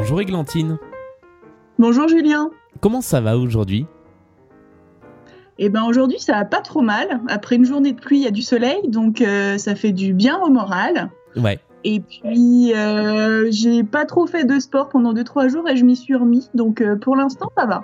Bonjour Églantine. Bonjour Julien. Comment ça va aujourd'hui? Eh ben aujourd'hui ça va pas trop mal. Après une journée de pluie, il y a du soleil, donc euh, ça fait du bien au moral. Ouais. Et puis euh, j'ai pas trop fait de sport pendant 2-3 jours et je m'y suis remis, donc euh, pour l'instant ça va.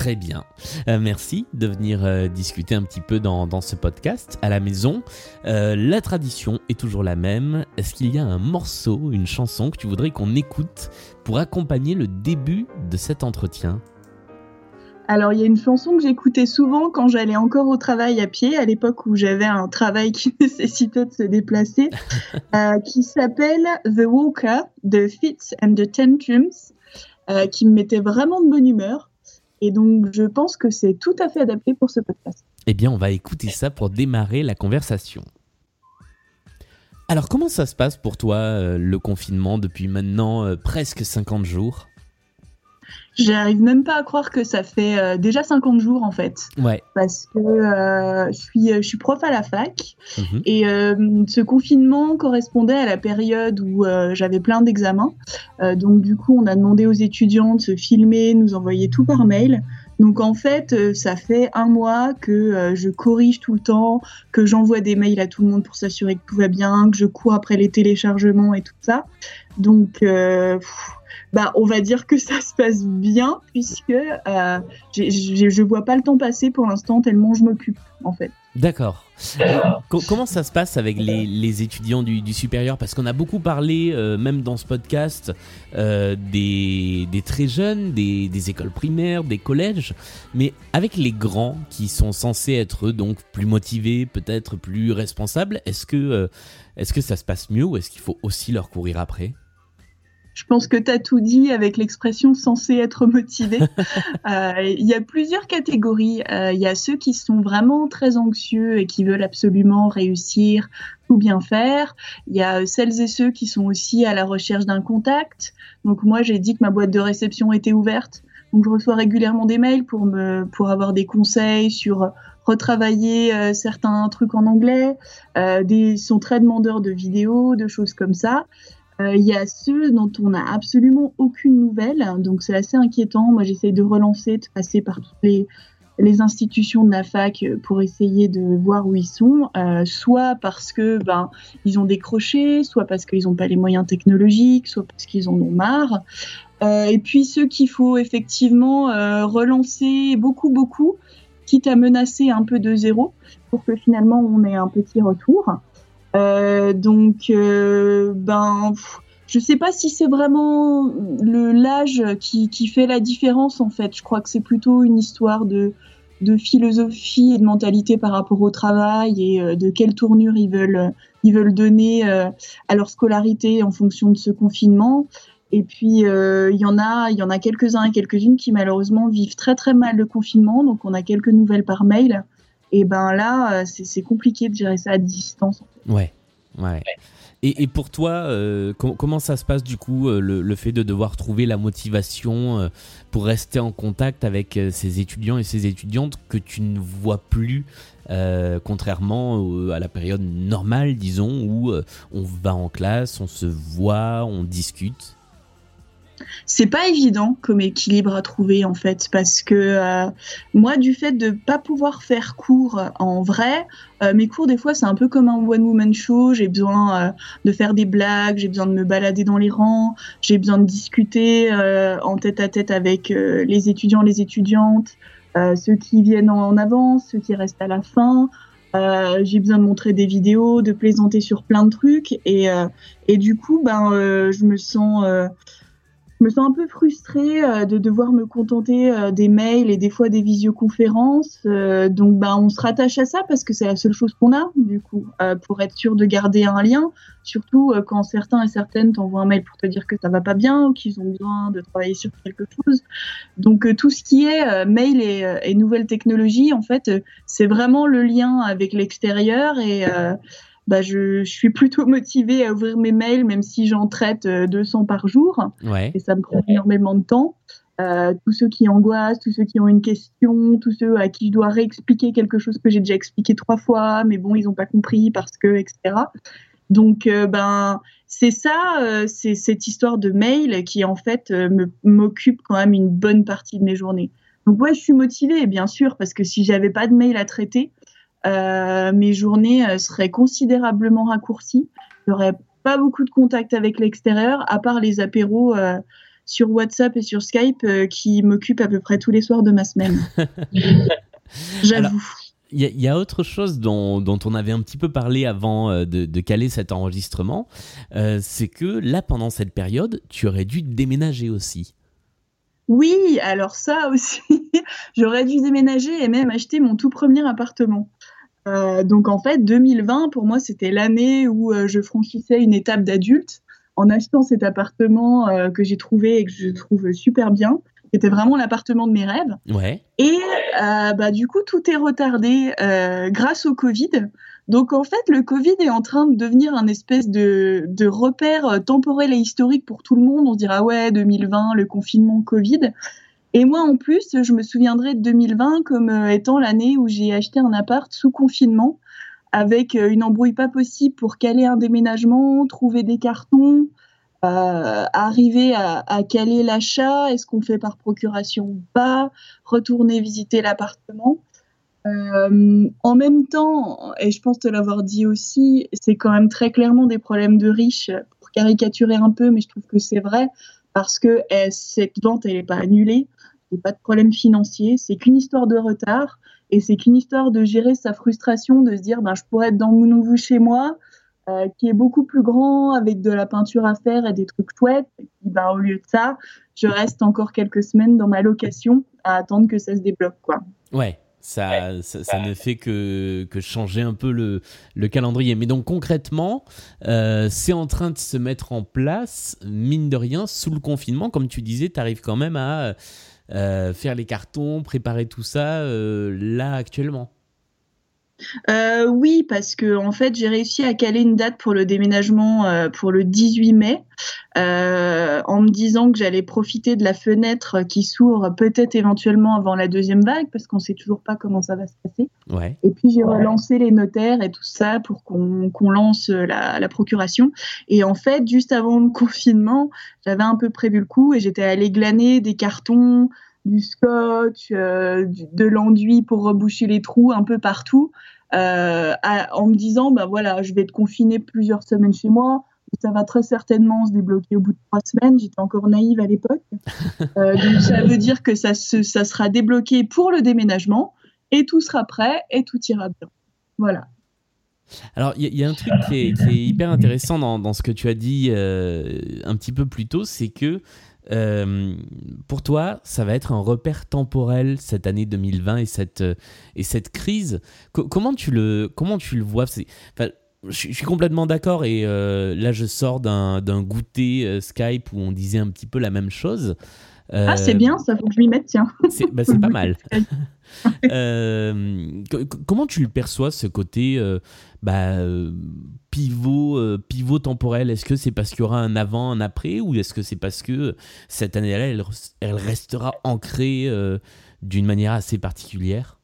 Très bien. Euh, merci de venir euh, discuter un petit peu dans, dans, ce podcast à la maison. Euh, la tradition est toujours la même. Est-ce qu'il y a un morceau, une chanson que tu voudrais qu'on écoute pour accompagner le début de cet entretien? Alors, il y a une chanson que j'écoutais souvent quand j'allais encore au travail à pied, à l'époque où j'avais un travail qui nécessitait de se déplacer, qui s'appelle The Walker de Fits and the Tantrums, qui me mettait vraiment de bonne humeur. Et donc, je pense que c'est tout à fait adapté pour ce podcast. Eh bien, on va écouter ça pour démarrer la conversation. Alors, comment ça se passe pour toi, euh, le confinement, depuis maintenant euh, presque 50 jours? J'arrive même pas à croire que ça fait euh, déjà 50 jours en fait. Ouais. Parce que euh, je, suis, je suis prof à la fac mmh. et euh, ce confinement correspondait à la période où euh, j'avais plein d'examens. Euh, donc du coup, on a demandé aux étudiants de se filmer, nous envoyer tout par mail. Donc en fait, euh, ça fait un mois que je corrige tout le temps, que j'envoie des mails à tout le monde pour s'assurer que tout va bien, que je cours après les téléchargements et tout ça. Donc pff, bah, on va dire que ça se passe bien puisque euh, je vois pas le temps passer pour l'instant tellement je m'occupe en fait. D'accord. comment ça se passe avec les, les étudiants du, du, supérieur? Parce qu'on a beaucoup parlé, euh, même dans ce podcast, euh, des, des, très jeunes, des, des, écoles primaires, des collèges, mais avec les grands qui sont censés être donc plus motivés, peut-être plus responsables, est-ce que, euh, est-ce que ça se passe mieux ou est-ce qu'il faut aussi leur courir après? Je pense que tu as tout dit avec l'expression censé être motivé. Euh, il y a plusieurs catégories. Euh, il y a ceux qui sont vraiment très anxieux et qui veulent absolument réussir ou bien faire. Il y a celles et ceux qui sont aussi à la recherche d'un contact. Donc moi, j'ai dit que ma boîte de réception était ouverte. Donc je reçois régulièrement des mails pour me pour avoir des conseils sur retravailler euh, certains trucs en anglais. Euh, des sont très demandeurs de vidéos, de choses comme ça. Euh, il y a ceux dont on n'a absolument aucune nouvelle, donc c'est assez inquiétant. Moi, j'essaye de relancer, de passer par toutes les, institutions de la fac pour essayer de voir où ils sont, euh, soit parce que ben ils ont décroché, soit parce qu'ils n'ont pas les moyens technologiques, soit parce qu'ils en ont marre. Euh, et puis ceux qu'il faut effectivement euh, relancer beaucoup beaucoup, quitte à menacer un peu de zéro pour que finalement on ait un petit retour. Euh, donc, euh, ben, je sais pas si c'est vraiment le l'âge qui, qui fait la différence en fait. Je crois que c'est plutôt une histoire de de philosophie et de mentalité par rapport au travail et euh, de quelle tournure ils veulent ils veulent donner à leur scolarité en fonction de ce confinement. Et puis il y en a il y en a quelques uns et quelques-unes qui malheureusement vivent très très mal le confinement. Donc on a quelques nouvelles par mail. Et ben là c'est compliqué de gérer ça à distance. Ouais, ouais. Et, et, pour toi, euh, com comment ça se passe du coup, euh, le, le, fait de devoir trouver la motivation euh, pour rester en contact avec euh, ces étudiants et ces étudiantes que tu ne vois plus, euh, contrairement à la période normale, disons, où on va en classe, on se voit, on discute? C'est pas évident comme équilibre à trouver en fait parce que euh, moi du fait de pas pouvoir faire cours en vrai euh, mes cours des fois c'est un peu comme un one woman show. J'ai besoin euh, de faire des blagues j'ai besoin de me balader dans les rangs j'ai besoin de discuter euh, en tête à tête avec euh, les étudiants les étudiantes ceux qui viennent en avance ceux qui restent à la fin. Euh, j'ai besoin de montrer des vidéos, de plaisanter sur plein de trucs. Et, euh, et du coup ben euh, je me sens je me sens un peu frustrée euh, de devoir me contenter euh, des mails et des fois des visioconférences. Euh, donc, bah, on se rattache à ça parce que c'est la seule chose qu'on a, du coup, pour être sûr de garder un lien. Surtout quand certains et certaines t'envoient un mail pour te dire que ça va pas bien ou qu'ils ont besoin de travailler sur quelque chose. Donc, tout ce qui est mail et, et, nouvelles technologies, en fait, c'est vraiment le lien avec l'extérieur et bah, je, je, suis plutôt motivée à ouvrir mes mails, même si j'en traite 200 par jour. Ouais. Et ça me prend énormément de temps. Euh, tous ceux qui angoissent, tous ceux qui ont une question, tous ceux à qui je dois réexpliquer quelque chose que j'ai déjà expliqué trois fois, mais bon, ils n'ont pas compris parce que, etc. Donc, ben, c'est ça, c'est cette histoire de mail qui en fait m'occupe quand même une bonne partie de mes journées. Donc ouais, je suis motivée, bien sûr, parce que si j'avais pas de mail à traiter, mes journées seraient considérablement raccourcies. J'aurais pas beaucoup de contact avec l'extérieur, à part les apéros sur WhatsApp et sur Skype euh, qui m'occupe à peu près tous les soirs de ma semaine. J'avoue. Il y, a autre chose dont, on avait un petit peu parlé avant euh, de, caler cet enregistrement, euh, c'est que là, pendant cette période, tu aurais dû déménager aussi. Oui, alors ça aussi, j'aurais dû déménager et même acheter mon tout premier appartement. Donc en fait, 2020, pour moi, c'était l'année où je franchissais une étape d'adulte en achetant cet appartement euh, que j'ai trouvé et que je trouve super bien. C'était vraiment l'appartement de mes rêves. Ouais. Et euh, bah, du coup, tout est retardé euh, grâce au Covid. Donc en fait, le Covid est en train de devenir un espèce de, de repère temporel et historique pour tout le monde. On se dira ouais, 2020, le confinement Covid. Et moi, en plus, je me souviendrai de 2020 comme étant l'année où j'ai acheté un appart sous confinement avec euh, une embrouille pas possible pour caler un déménagement, trouver des cartons, euh, arriver à, caler l'achat, est-ce qu'on fait par procuration ou pas, retourner visiter l'appartement. Euh, en même temps, et je pense te l'avoir dit aussi, c'est quand même très clairement des problèmes de riches, pour caricaturer un peu, mais je trouve que c'est vrai, parce que eh, cette vente, elle n'est pas annulée, il n'y a pas de problème financier, c'est qu'une histoire de retard. Et c'est qu'une histoire de gérer sa frustration, de se dire, ben, je pourrais être dans mon nouveau chez moi, euh, qui est beaucoup plus grand, avec de la peinture à faire et des trucs chouettes. Et puis, ben, au lieu de ça, je reste encore quelques semaines dans ma location à attendre que ça se débloque. Quoi. Ouais. Ça, ça, ne fait que, que changer un peu le, le calendrier. Mais donc concrètement, euh, c'est en train de se mettre en place, mine de rien, sous le confinement. Comme tu disais, tu arrives quand même à euh, faire les cartons, préparer tout ça euh, là actuellement euh, oui, parce que en fait, j'ai réussi à caler une date pour le déménagement pour le 18 mai, en me disant que j'allais profiter de la fenêtre qui s'ouvre peut-être éventuellement avant la deuxième vague, parce qu'on sait toujours pas comment ça va se passer. Ouais. Et puis j'ai relancé les notaires et tout ça pour qu'on lance la, la, procuration. Et en fait, juste avant le confinement, j'avais un peu prévu le coup et j'étais allée glaner des cartons du scotch, euh, de l'enduit pour reboucher les trous un peu partout, euh, en me disant, ben voilà, je vais être confinée plusieurs semaines chez moi, ça va très certainement se débloquer au bout de trois semaines. J'étais encore naïve à l'époque. Euh, donc ça veut dire que ça, ça sera débloqué pour le déménagement et tout sera prêt et tout ira bien. Voilà. Alors, il y, a un truc qui est, hyper intéressant dans, dans, ce que tu as dit un petit peu plus tôt, c'est que euh, pour toi, ça va être un repère temporel cette année 2020 et cette, euh, et cette crise. comment, tu le, comment tu le vois? Je, suis complètement d'accord et euh, là je sors d'un goûter Skype où on disait un petit peu la même chose. Ah c'est bien, ça faut que je m'y mette, tiens. C'est bah, pas mal. comment tu le perçois ce côté bah, euh, pivot, euh, pivot temporel? Est-ce que c'est parce qu'il y aura un avant, un après, ou est-ce que c'est parce que cette année-là, elle, elle, restera ancrée euh, d'une manière assez particulière?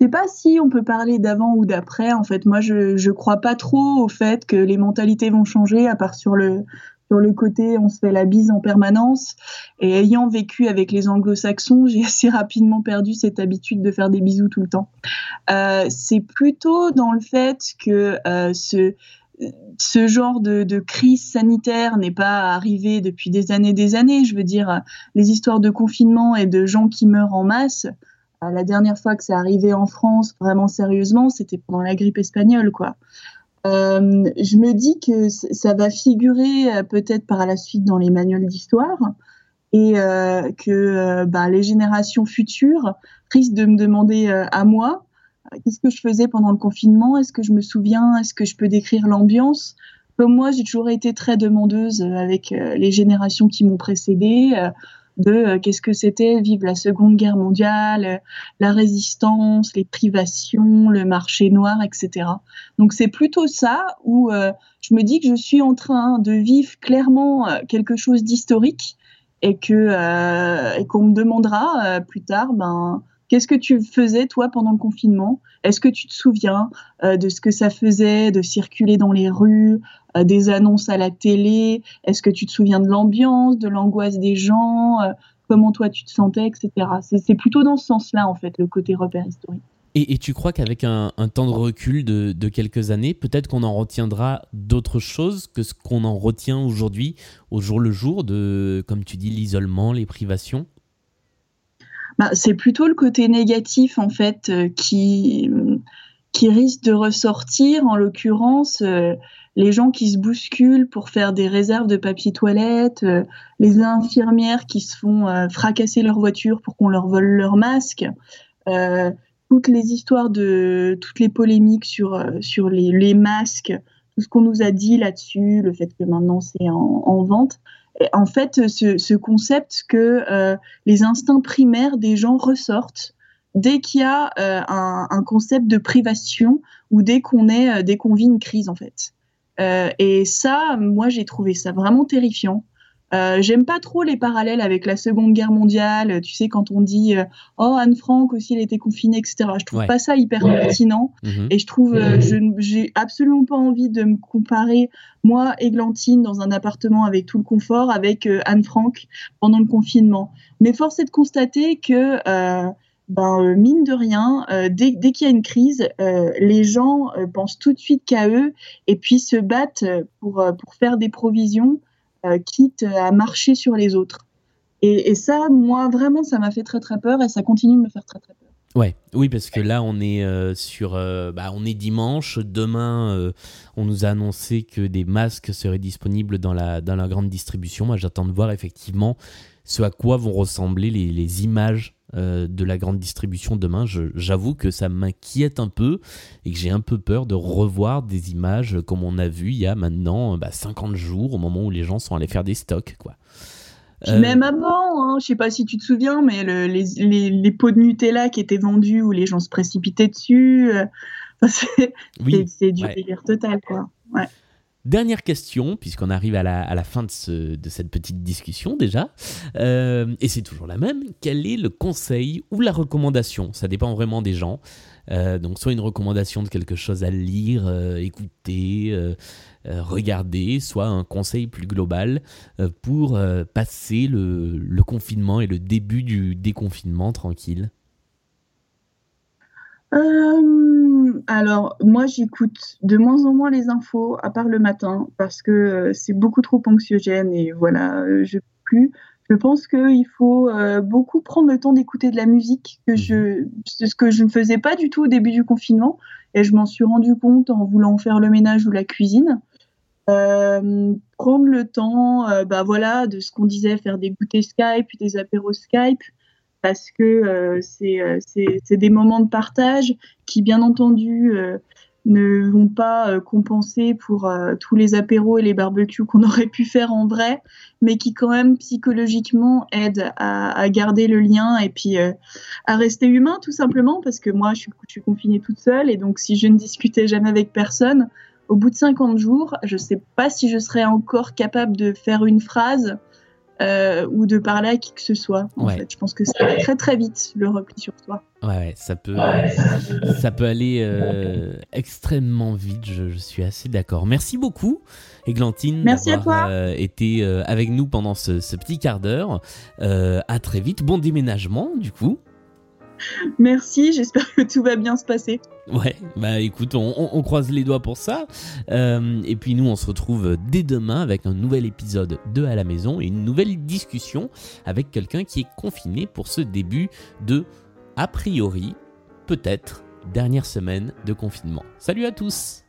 Je sais pas si on peut parler d'avant ou d'après. En fait, moi, je ne crois pas trop au fait que les mentalités vont changer, à part sur le, sur le côté, on se fait la bise en permanence. Et ayant vécu avec les anglo-saxons, j'ai assez rapidement perdu cette habitude de faire des bisous tout le temps. Euh, c'est plutôt dans le fait que euh, ce, ce genre de, crise sanitaire n'est pas arrivé depuis des années des années. Je veux dire, les histoires de confinement et de gens qui meurent en masse, euh, la dernière fois que c'est arrivé en France, vraiment sérieusement, c'était pendant la grippe espagnole, quoi. Euh, je me dis que ça va figurer euh, peut-être par la suite dans les manuels d'histoire et euh, que bah, les générations futures risquent de me demander à moi qu'est-ce que je faisais pendant le confinement, est-ce que je me souviens, est-ce que je peux décrire l'ambiance? Comme moi, j'ai toujours été très demandeuse avec les générations qui m'ont précédée de euh, qu'est-ce que c'était vivre la Seconde Guerre mondiale, euh, la résistance, les privations, le marché noir, etc. Donc c'est plutôt ça où euh, je me dis que je suis en train de vivre clairement quelque chose d'historique et que et qu'on me demandera plus tard, ben Qu'est-ce que tu faisais toi pendant le confinement? Est-ce que tu te souviens de ce que ça faisait de circuler dans les rues, des annonces à la télé? Est-ce que tu te souviens de l'ambiance, de l'angoisse des gens Comment toi tu te sentais, etc. C'est plutôt dans ce sens-là en fait le côté repère historique. Et, tu crois qu'avec un, temps de recul de, quelques années, peut-être qu'on en retiendra d'autres choses que ce qu'on en retient aujourd'hui, au jour le jour, de, comme tu dis, l'isolement, les privations? Bah, C'est plutôt le côté négatif, en fait, euh, qui, qui risque de ressortir. En l'occurrence, euh, les gens qui se bousculent pour faire des réserves de papier toilette, euh, les infirmières qui se font fracasser leur voiture pour qu'on leur vole leur masque toutes les histoires de toutes les polémiques sur sur les, masques, tout ce qu'on nous a dit là-dessus, le fait que maintenant c'est en, vente. En fait, ce, concept que euh, les instincts primaires des gens ressortent dès qu'il y a euh, un, concept de privation ou dès qu'on est dès qu'on vit une crise en fait. et ça, moi, j'ai trouvé ça vraiment terrifiant. Euh, j'aime pas trop les parallèles avec la Seconde Guerre mondiale. Tu sais, quand on dit euh, oh Anne Frank aussi, elle était confinée, etc. Je trouve pas ça hyper pertinent. Mhm. Et je trouve, euh, je j'ai absolument pas envie de me comparer moi, Églantine, dans un appartement avec tout le confort, avec Anne Frank pendant le confinement. Mais force est de constater que ben, mine de rien, dès, dès qu'il y a une crise, les gens pensent tout de suite qu'à eux et puis se battent pour, pour faire des provisions euh, quitte à marcher sur les autres. Et, ça, moi, vraiment, ça m'a fait très très peur et ça continue de me faire très très peur. Ouais, oui, parce que là, on est euh, sur, euh, bah, on est dimanche. Demain, on nous a annoncé que des masques seraient disponibles dans la dans la grande distribution. Moi, j'attends de voir effectivement ce à quoi vont ressembler les images euh, de la grande distribution demain. J'avoue que ça m'inquiète un peu et que j'ai un peu peur de revoir des images comme on a vu il y a maintenant 50 bah, jours, au moment où les gens sont allés faire des stocks. quoi. Euh, même avant, hein, je sais pas si tu te souviens, mais les, pots de Nutella qui étaient vendus où les gens se précipitaient dessus, euh, c'est du délire total, quoi. Ouais. Dernière question, puisqu'on arrive à la, fin de, cette petite discussion déjà, euh, et c'est toujours la même, quel est le conseil ou la recommandation? Ça dépend vraiment des gens. Euh, donc soit une recommandation de quelque chose à lire, euh, écouter, regarder, soit un conseil plus global pour passer le, confinement et le début du déconfinement tranquille. Alors, moi, j'écoute de moins en moins les infos, à part le matin, parce que euh, c'est beaucoup trop anxiogène et voilà, euh, je plus. Je pense qu'il faut euh, beaucoup prendre le temps d'écouter de la musique, que je, ce que je ne faisais pas du tout au début du confinement, et je m'en suis rendu compte en voulant faire le ménage ou la cuisine. prendre le temps, bah voilà, de ce qu'on disait, faire des goûters Skype, des apéros Skype, parce que euh, euh, c'est des moments de partage qui, bien entendu, euh, ne vont pas compenser pour tous les apéros et les barbecues qu'on aurait pu faire en vrai, mais qui quand même psychologiquement aident à, garder le lien et puis à rester humain tout simplement, parce que moi je suis, je suis, confinée toute seule et donc si je ne discutais jamais avec personne, au bout de 50 jours, je ne sais pas si je serais encore capable de faire une phrase euh, ou de parler à qui que ce soit. En fait. Je pense que ça va très très vite le repli sur toi. Ouais, ça peut, ça peut aller euh, extrêmement vite. Je, suis assez d'accord. Merci beaucoup, Églantine, d'avoir euh, été avec nous pendant ce, ce petit quart d'heure. à très vite. Bon déménagement, du coup. Merci, j'espère que tout va bien se passer. Ouais, bah écoute, on, croise les doigts pour ça. Euh, et puis nous, on se retrouve dès demain avec un nouvel épisode de À la maison et une nouvelle discussion avec quelqu'un qui est confiné pour ce début de, a priori, peut-être, dernière semaine de confinement. Salut à tous